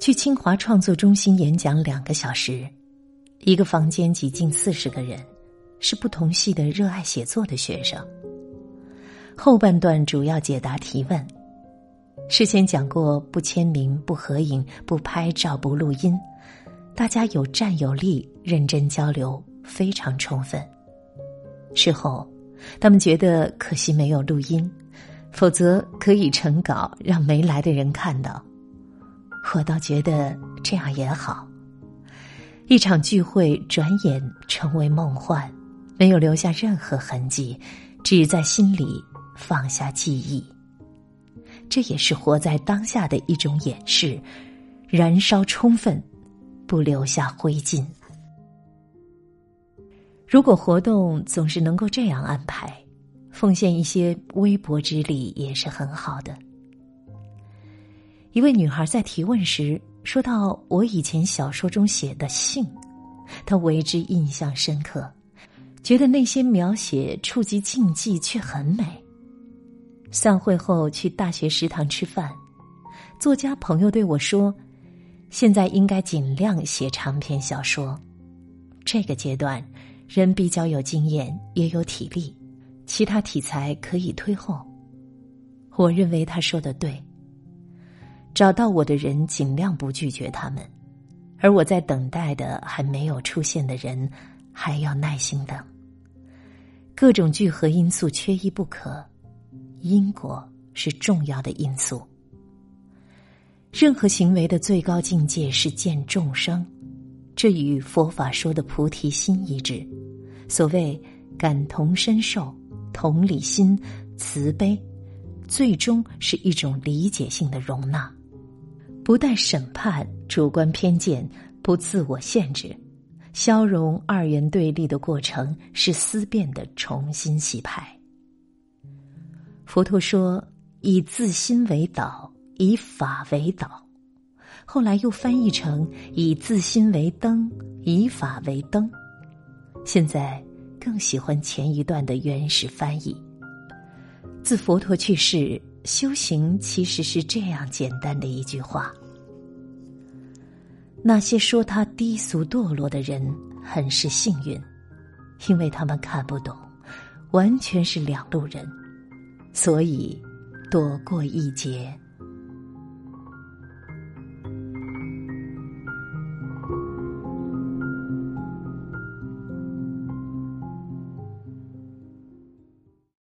去清华创作中心演讲两个小时，一个房间挤进四十个人，是不同系的热爱写作的学生。后半段主要解答提问。事先讲过不签名、不合影、不拍照、不录音，大家有占有力，认真交流，非常充分。事后，他们觉得可惜没有录音，否则可以成稿让没来的人看到。我倒觉得这样也好。一场聚会转眼成为梦幻，没有留下任何痕迹，只在心里放下记忆。这也是活在当下的一种掩饰，燃烧充分，不留下灰烬。如果活动总是能够这样安排，奉献一些微薄之力也是很好的。一位女孩在提问时说到：“我以前小说中写的信，她为之印象深刻，觉得那些描写触及禁忌却很美。”散会后去大学食堂吃饭，作家朋友对我说：“现在应该尽量写长篇小说，这个阶段人比较有经验，也有体力，其他题材可以推后。”我认为他说的对。找到我的人尽量不拒绝他们，而我在等待的还没有出现的人，还要耐心等。各种聚合因素缺一不可。因果是重要的因素。任何行为的最高境界是见众生，这与佛法说的菩提心一致。所谓感同身受、同理心、慈悲，最终是一种理解性的容纳，不带审判、主观偏见，不自我限制，消融二元对立的过程是思辨的重新洗牌。佛陀说：“以自心为导，以法为导。”后来又翻译成“以自心为灯，以法为灯”。现在更喜欢前一段的原始翻译。自佛陀去世，修行其实是这样简单的一句话：那些说他低俗堕落的人，很是幸运，因为他们看不懂，完全是两路人。所以，躲过一劫。